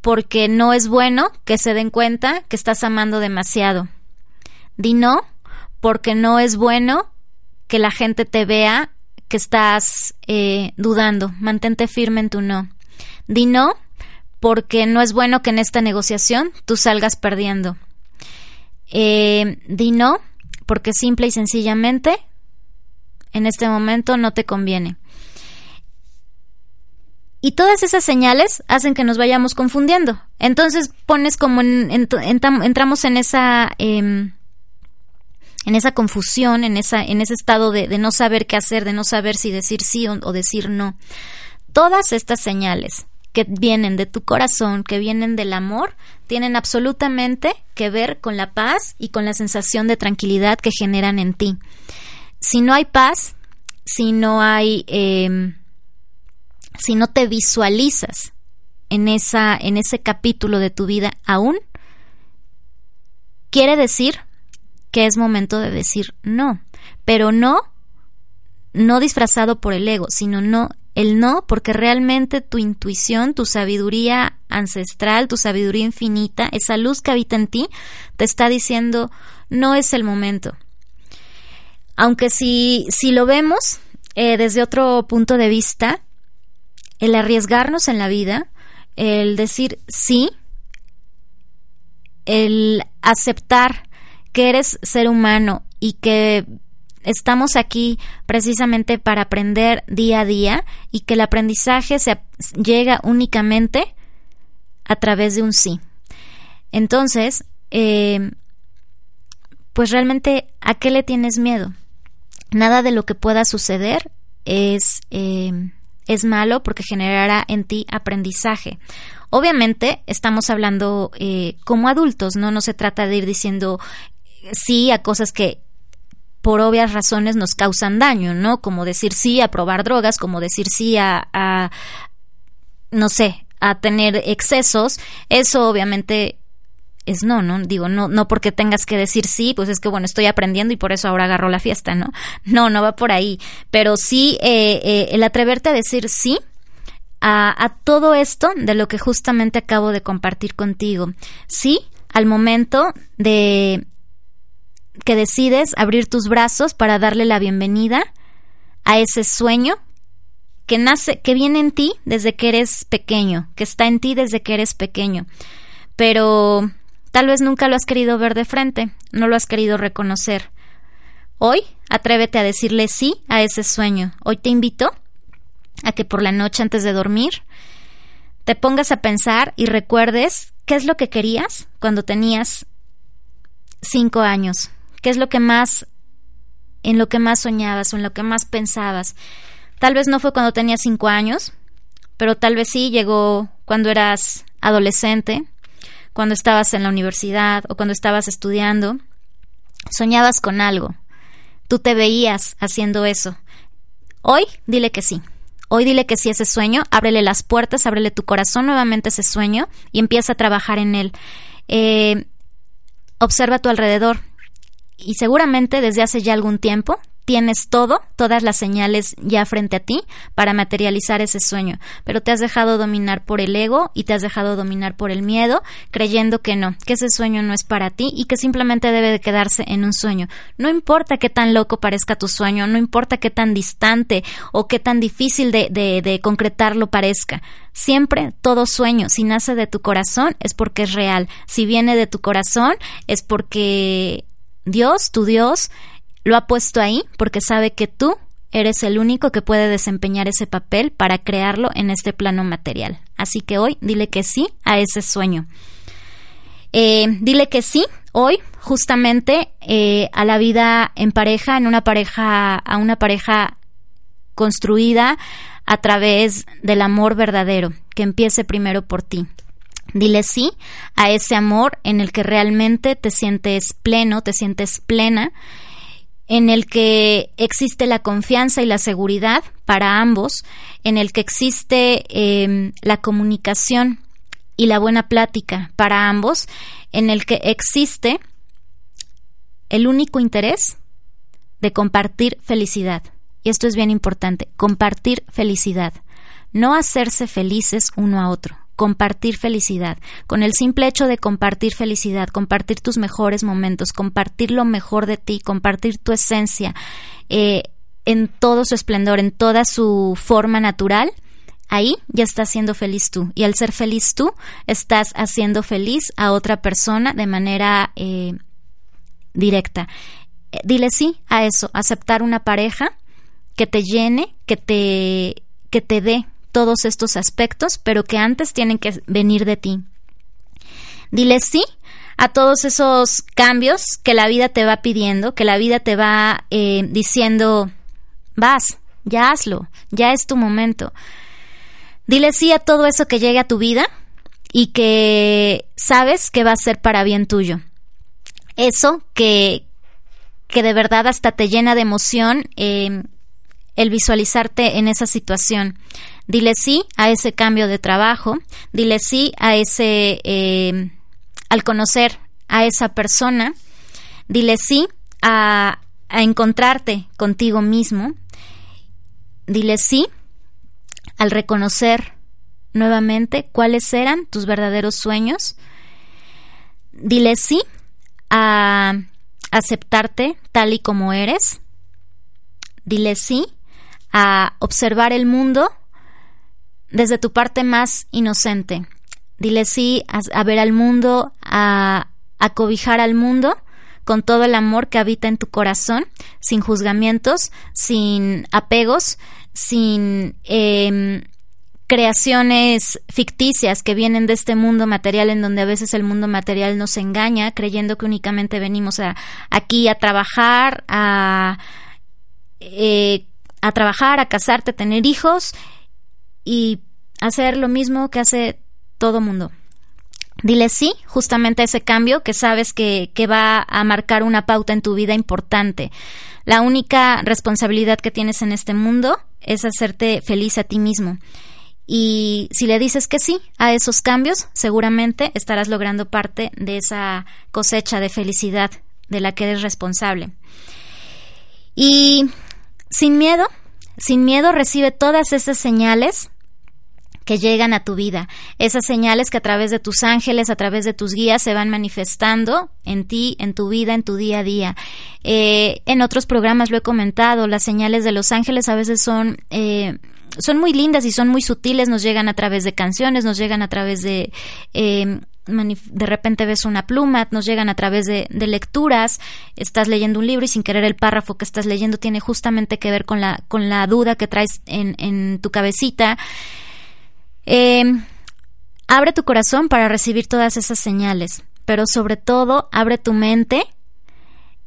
porque no es bueno que se den cuenta que estás amando demasiado. Di no porque no es bueno que la gente te vea que estás eh, dudando. Mantente firme en tu no. Di no porque no es bueno que en esta negociación tú salgas perdiendo. Eh, di no porque simple y sencillamente en este momento no te conviene. Y todas esas señales hacen que nos vayamos confundiendo. Entonces pones como en, entramos en esa em, en esa confusión, en, esa, en ese estado de, no saber qué hacer, de no saber si decir sí o, decir no. Todas estas señales que vienen de tu corazón, que vienen del amor, tienen absolutamente que ver con la paz y con la sensación de tranquilidad que generan en ti. Si no hay paz, si no hay, em, si no te visualizas en esa, en ese capítulo de tu vida aún, quiere decir que es momento de decir no, pero no, no disfrazado por el ego, sino no el no porque realmente tu intuición, tu sabiduría ancestral, tu sabiduría infinita, esa luz que habita en ti, te está diciendo no es el momento. Aunque si, si lo vemos eh, desde otro punto de vista, el arriesgarnos en la vida, el decir sí, el aceptar que eres ser humano y que estamos aquí precisamente para aprender día a día y que el aprendizaje se llega únicamente a través de un sí. Entonces, eh, pues realmente, ¿a qué le tienes miedo? Nada de lo que pueda suceder es, eh, es malo porque generará en ti aprendizaje. Obviamente estamos hablando eh, como adultos, ¿no? No se trata de ir diciendo sí a cosas que por obvias razones nos causan daño, ¿no? Como decir sí a probar drogas, como decir sí a, no sé, a tener excesos, eso obviamente es no, ¿no? Digo, no, no porque tengas que decir sí, pues es que bueno, estoy aprendiendo y por eso ahora agarro la fiesta, ¿no? *laughs* No, no va por ahí. Pero sí, eh, eh, el atreverte a decir sí a, a todo esto de lo que justamente acabo de compartir contigo. Sí, al momento de que decides abrir tus brazos para darle la bienvenida a ese sueño que nace, que viene en ti desde que eres pequeño, que está en ti desde que eres pequeño. Pero tal vez nunca lo has querido ver de frente, no lo has querido reconocer. Hoy atrévete a decirle sí a ese sueño. Hoy te invito a que por la noche antes de dormir te pongas a pensar y recuerdes qué es lo que querías cuando tenías cinco años, ¿Qué es lo que más, en lo que más soñabas o en lo que más pensabas? Tal vez no fue cuando tenías cinco años, pero tal vez sí llegó cuando eras adolescente, cuando estabas en la universidad o cuando estabas estudiando. Soñabas con algo. Tú te veías haciendo eso. Hoy dile que sí. Hoy dile que sí a ese sueño, ábrele las puertas, ábrele tu corazón nuevamente a ese sueño y empieza a trabajar en él. Eh, observa a tu alrededor y seguramente desde hace ya algún tiempo tienes todo, todas las señales ya frente a ti para materializar ese sueño, pero te has dejado dominar por el ego y te has dejado dominar por el miedo, creyendo que no, que ese sueño no es para ti y que simplemente debe de quedarse en un sueño. No importa qué tan loco parezca tu sueño, no importa qué tan distante o qué tan difícil de, de, de concretarlo parezca. Siempre todo sueño, si nace de tu corazón, es porque es real. Si viene de tu corazón, es porque Dios, tu Dios, lo ha puesto ahí porque sabe que tú eres el único que puede desempeñar ese papel para crearlo en este plano material. Así que hoy dile que sí a ese sueño. Eh, dile que sí hoy justamente eh, a la vida en pareja, en una pareja, a una pareja construida a través del amor verdadero, que empiece primero por ti. Dile sí a ese amor en el que realmente te sientes pleno, te sientes plena, en el que existe la confianza y la seguridad para ambos, en el que existe em, la comunicación y la buena plática para ambos, en el que existe el único interés de compartir felicidad. Y esto es bien importante, compartir felicidad, no hacerse felices uno a otro compartir felicidad, con el simple hecho de compartir felicidad, compartir tus mejores momentos, compartir lo mejor de ti, compartir tu esencia eh, en todo su esplendor, en toda su forma natural, ahí ya estás siendo feliz tú. Y al ser feliz tú, estás haciendo feliz a otra persona de manera eh, directa. Eh, dile sí a eso, aceptar una pareja que te llene, que te, que te dé todos estos aspectos, pero que antes tienen que venir de ti. Dile sí a todos esos cambios que la vida te va pidiendo, que la vida te va eh, diciendo, vas, ya hazlo, ya es tu momento. Dile sí a todo eso que llegue a tu vida y que sabes que va a ser para bien tuyo. Eso que, que de verdad hasta te llena de emoción eh, el visualizarte en esa situación. Dile sí a ese cambio de trabajo, dile sí a ese, eh, al conocer a esa persona, dile sí a, a encontrarte contigo mismo, dile sí al reconocer nuevamente cuáles eran tus verdaderos sueños, dile sí a aceptarte tal y como eres, dile sí a observar el mundo desde tu parte más inocente. Dile sí a, ver al mundo, a, a, cobijar al mundo con todo el amor que habita en tu corazón, sin juzgamientos, sin apegos, sin em, creaciones ficticias que vienen de este mundo material en donde a veces el mundo material nos engaña creyendo que únicamente venimos a, aquí a trabajar, a, eh, a trabajar, a casarte, a tener hijos y hacer lo mismo que hace todo mundo. Dile sí justamente a ese cambio que sabes que, que, va a marcar una pauta en tu vida importante. La única responsabilidad que tienes en este mundo es hacerte feliz a ti mismo. Y si le dices que sí a esos cambios, seguramente estarás logrando parte de esa cosecha de felicidad de la que eres responsable. Y sin miedo, sin miedo recibe todas esas señales que llegan a tu vida, esas señales que a través de tus ángeles, a través de tus guías se van manifestando en ti, en tu vida, en tu día a día. Eh, en otros programas lo he comentado, las señales de los ángeles a veces son... Eh, son muy lindas y son muy sutiles, nos llegan a través de canciones, nos llegan a través de eh, de repente ves una pluma, nos llegan a través de, lecturas, estás leyendo un libro y sin querer el párrafo que estás leyendo tiene justamente que ver con la, con la duda que traes en, tu cabecita. Em, abre tu corazón para recibir todas esas señales, pero sobre todo abre tu mente,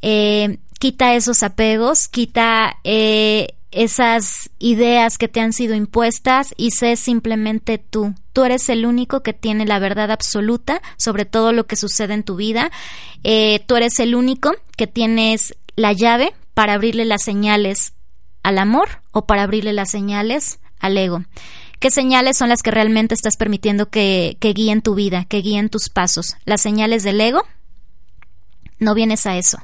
eh, quita esos apegos, quita eh, esas ideas que te han sido impuestas y sé simplemente tú. Tú eres el único que tiene la verdad absoluta sobre todo lo que sucede en tu vida. Eh, tú eres el único que tienes la llave para abrirle las señales al amor o para abrirle las señales al ego. ¿Qué señales son las que realmente estás permitiendo que, que guíen tu vida, que guíen tus pasos? ¿Las señales del ego? No vienes a eso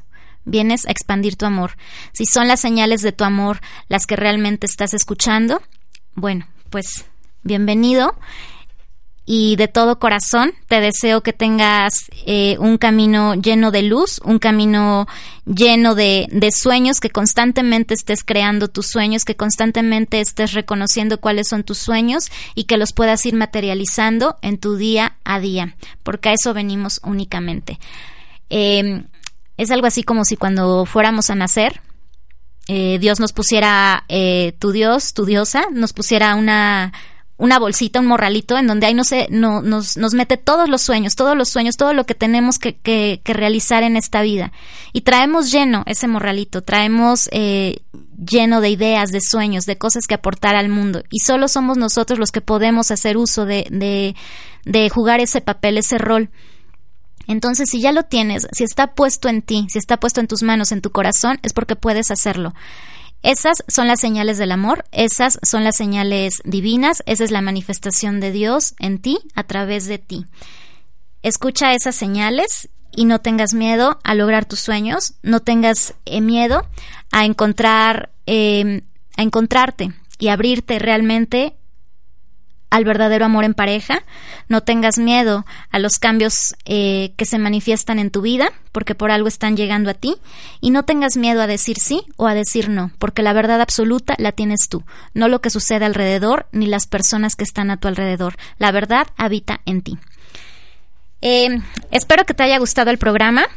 vienes a expandir tu amor. Si son las señales de tu amor las que realmente estás escuchando, bueno, pues bienvenido y de todo corazón te deseo que tengas eh, un camino lleno de luz, un camino lleno de, de, sueños, que constantemente estés creando tus sueños, que constantemente estés reconociendo cuáles son tus sueños y que los puedas ir materializando en tu día a día, porque a eso venimos únicamente. Eh, es algo así como si cuando fuéramos a nacer, eh, Dios nos pusiera, eh, tu Dios, tu diosa, nos pusiera una, una bolsita, un morralito, en donde ahí no se, no, nos, nos mete todos los sueños, todos los sueños, todo lo que tenemos que, que, realizar en esta vida. Y traemos lleno ese morralito, traemos eh, lleno de ideas, de sueños, de cosas que aportar al mundo. Y solo somos nosotros los que podemos hacer uso de, de, de jugar ese papel, ese rol. Entonces, si ya lo tienes, si está puesto en ti, si está puesto en tus manos, en tu corazón, es porque puedes hacerlo. Esas son las señales del amor, esas son las señales divinas, esa es la manifestación de Dios en ti, a través de ti. Escucha esas señales y no tengas miedo a lograr tus sueños, no tengas eh, miedo a encontrar, eh, a encontrarte y abrirte realmente al verdadero amor en pareja, no tengas miedo a los cambios eh, que se manifiestan en tu vida, porque por algo están llegando a ti, y no tengas miedo a decir sí o a decir no, porque la verdad absoluta la tienes tú, no lo que sucede alrededor ni las personas que están a tu alrededor. La verdad habita en ti. Eh, espero que te haya gustado el programa.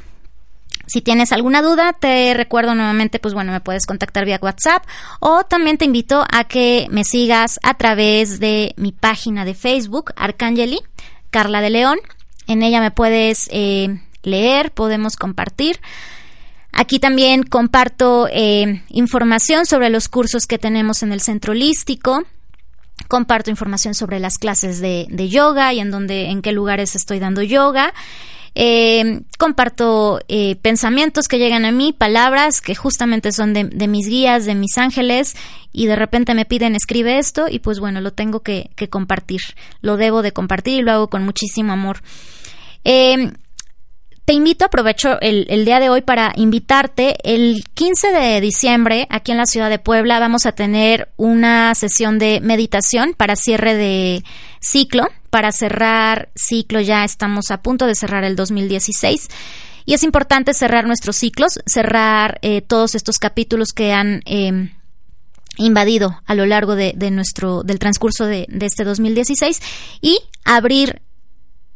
Si tienes alguna duda, te recuerdo nuevamente, pues bueno, me puedes contactar vía WhatsApp o también te invito a que me sigas a través de mi página de Facebook, Arcangeli, Carla de León. En ella me puedes eh, leer, podemos compartir. Aquí también comparto eh, información sobre los cursos que tenemos en el centro holístico. Comparto información sobre las clases de, yoga y en dónde, en qué lugares estoy dando yoga. Eh, comparto eh, pensamientos que llegan a mí, palabras que justamente son de, mis guías, de mis ángeles, y de repente me piden escribe esto y pues bueno, lo tengo que, compartir, lo debo de compartir y lo hago con muchísimo amor. Eh, te invito, aprovecho el, el, día de hoy para invitarte. El 15 de diciembre, aquí en la ciudad de Puebla, vamos a tener una sesión de meditación para cierre de ciclo. Para cerrar ciclo ya estamos a punto de cerrar el 2016. Y es importante cerrar nuestros ciclos, cerrar eh, todos estos capítulos que han em, invadido a lo largo de, nuestro, del transcurso de, este 2016 y abrir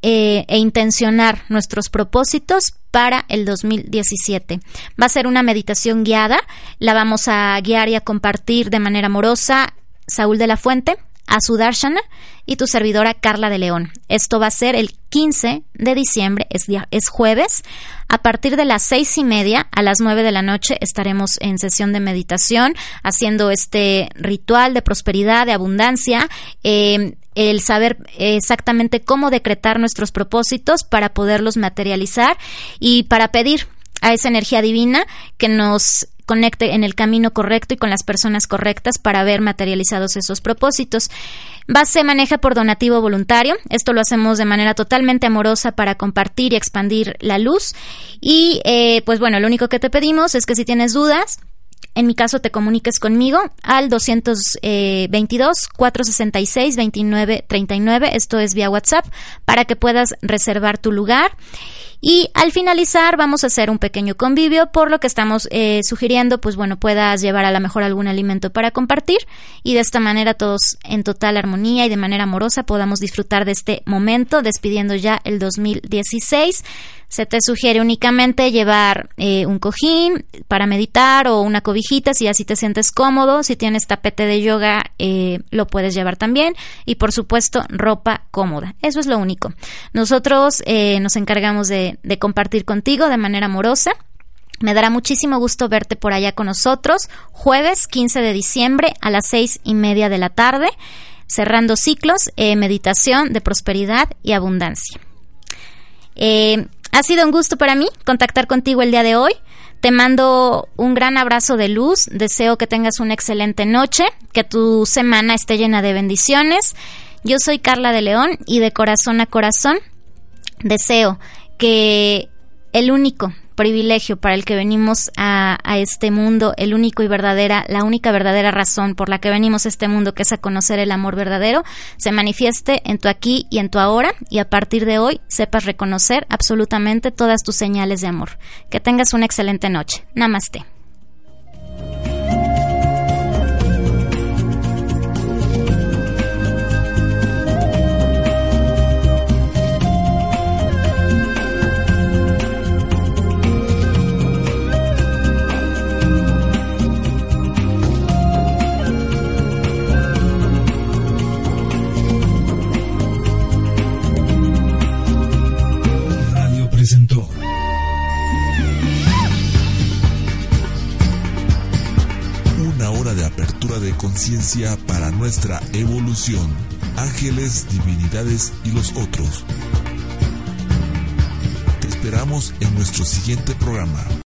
eh, e intencionar nuestros propósitos para el 2017. Va a ser una meditación guiada, la vamos a guiar y a compartir de manera amorosa Saúl de la Fuente, a Sudarshana y tu servidora Carla de León. Esto va a ser el 15 de diciembre, es, día, es jueves. A partir de las seis y media a las nueve de la noche estaremos en sesión de meditación haciendo este ritual de prosperidad, de abundancia. Eh, el saber exactamente cómo decretar nuestros propósitos para poderlos materializar y para pedir a esa energía divina que nos conecte en el camino correcto y con las personas correctas para ver materializados esos propósitos. Base maneja por donativo voluntario. Esto lo hacemos de manera totalmente amorosa para compartir y expandir la luz. Y eh, pues bueno, lo único que te pedimos es que si tienes dudas, en mi caso te comuniques conmigo al 222 466 2939, esto es vía WhatsApp, para que puedas reservar tu lugar. Y al finalizar vamos a hacer un pequeño convivio, por lo que estamos eh, sugiriendo, pues bueno, puedas llevar a lo mejor algún alimento para compartir y de esta manera todos en total armonía y de manera amorosa podamos disfrutar de este momento, despidiendo ya el 2016. Se te sugiere únicamente llevar eh, un cojín para meditar o una cobijita si así te sientes cómodo. Si tienes tapete de yoga, eh, lo puedes llevar también. Y por supuesto, ropa cómoda. Eso es lo único. Nosotros eh, nos encargamos de, de compartir contigo de manera amorosa. Me dará muchísimo gusto verte por allá con nosotros, jueves 15 de diciembre a las seis y media de la tarde, cerrando ciclos, meditación de prosperidad y abundancia. Eh, ha sido un gusto para mí contactar contigo el día de hoy. Te mando un gran abrazo de luz. Deseo que tengas una excelente noche, que tu semana esté llena de bendiciones. Yo soy Carla de León y de corazón a corazón deseo que el único privilegio para el que venimos a, este mundo, el único y verdadera, la única verdadera razón por la que venimos a este mundo, que es a conocer el amor verdadero, se manifieste en tu aquí y en tu ahora y a partir de hoy sepas reconocer absolutamente todas tus señales de amor. Que tengas una excelente noche. Namaste. Conciencia para nuestra evolución, ángeles, divinidades y los otros. Te esperamos en nuestro siguiente programa.